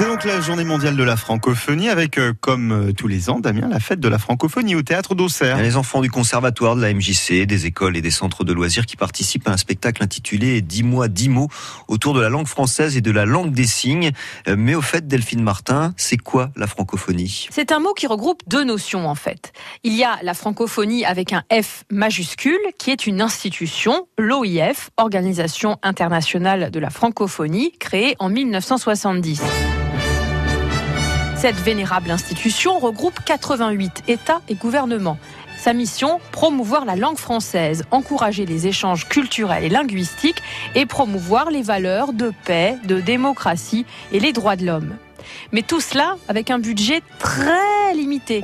C'est donc la journée mondiale de la francophonie avec, euh, comme euh, tous les ans, Damien, la fête de la francophonie au théâtre d'Auxerre. Les enfants du conservatoire, de la MJC, des écoles et des centres de loisirs qui participent à un spectacle intitulé 10 mois, 10 mots autour de la langue française et de la langue des signes. Euh, Mais au fait, Delphine Martin, c'est quoi la francophonie? C'est un mot qui regroupe deux notions en fait. Il y a la francophonie avec un F majuscule qui est une institution, l'OIF, Organisation internationale de la francophonie, créée en 1970. Cette vénérable institution regroupe 88 États et gouvernements. Sa mission, promouvoir la langue française, encourager les échanges culturels et linguistiques et promouvoir les valeurs de paix, de démocratie et les droits de l'homme. Mais tout cela avec un budget très limité.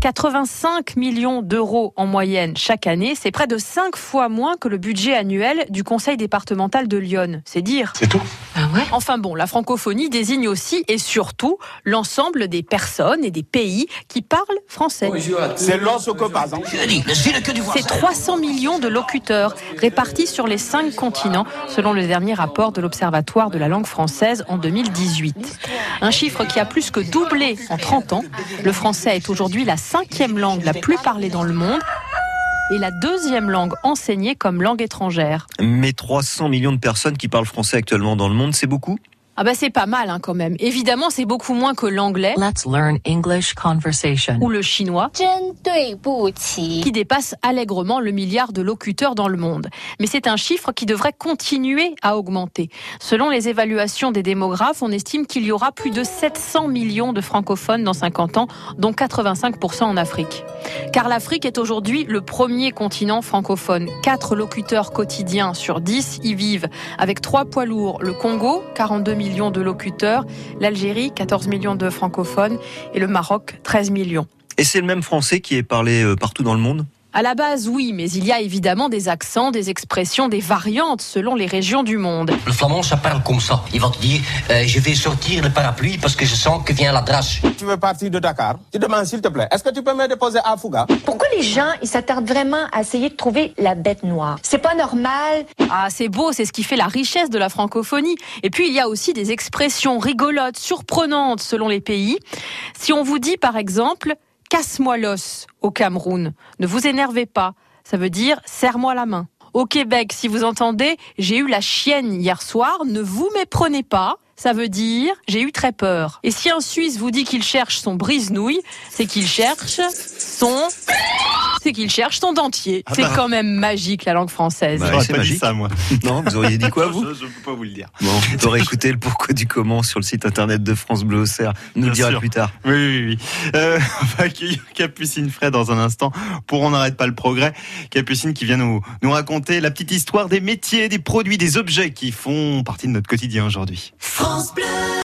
85 millions d'euros en moyenne chaque année, c'est près de 5 fois moins que le budget annuel du conseil départemental de Lyon. C'est dire. C'est tout? Enfin bon, la francophonie désigne aussi et surtout l'ensemble des personnes et des pays qui parlent français. C'est l'os au par exemple. C'est 300 millions de locuteurs répartis sur les cinq continents, selon le dernier rapport de l'Observatoire de la langue française en 2018. Un chiffre qui a plus que doublé en 30 ans. Le français est aujourd'hui la cinquième langue la plus parlée dans le monde et la deuxième langue enseignée comme langue étrangère. Mais 300 millions de personnes qui parlent français actuellement dans le monde, c'est beaucoup? Ah bah c'est pas mal hein, quand même. Évidemment, c'est beaucoup moins que l'anglais. Ou le chinois. Qui dépasse allègrement le milliard de locuteurs dans le monde. Mais c'est un chiffre qui devrait continuer à augmenter. Selon les évaluations des démographes, on estime qu'il y aura plus de 700 millions de francophones dans 50 ans, dont 85% en Afrique. Car l'Afrique est aujourd'hui le premier continent francophone. 4 locuteurs quotidiens sur 10 y vivent, avec 3 poids lourds, le Congo, 42 000 de locuteurs, l'Algérie, 14 millions de francophones, et le Maroc, 13 millions. Et c'est le même français qui est parlé euh, partout dans le monde? À la base, oui, mais il y a évidemment des accents, des expressions, des variantes selon les régions du monde. Le flamand, ça parle comme ça. Il va te dire, euh, je vais sortir le parapluie parce que je sens que vient la drache. Tu veux partir de Dakar? Tu demandes s'il te plaît, est-ce que tu peux me déposer à Fouga? Pourquoi les gens ils s'attardent vraiment à essayer de trouver la bête noire? C'est pas normal. Ah, c'est beau, c'est ce qui fait la richesse de la francophonie. Et puis, il y a aussi des expressions rigolotes, surprenantes selon les pays. Si on vous dit, par exemple, casse-moi l'os au Cameroun, ne vous énervez pas. Ça veut dire serre-moi la main. Au Québec, si vous entendez, j'ai eu la chienne hier soir, ne vous méprenez pas. Ça veut dire j'ai eu très peur. Et si un Suisse vous dit qu'il cherche son brise-nouille, c'est qu'il cherche son c'est qu'il cherche son dentier. Ah c'est bah. quand même magique la langue française. Bah, c'est pas dit magique. ça, moi. Non, vous auriez dit quoi, vous je, je peux pas vous le dire. Bon, vous aurez écouté le pourquoi du comment sur le site internet de France Bleu Auxerre. Nous le dira sûr. plus tard. Oui, oui, oui. Euh, on va accueillir Capucine Fray dans un instant pour On n'arrête pas le progrès. Capucine qui vient nous, nous raconter la petite histoire des métiers, des produits, des objets qui font partie de notre quotidien aujourd'hui.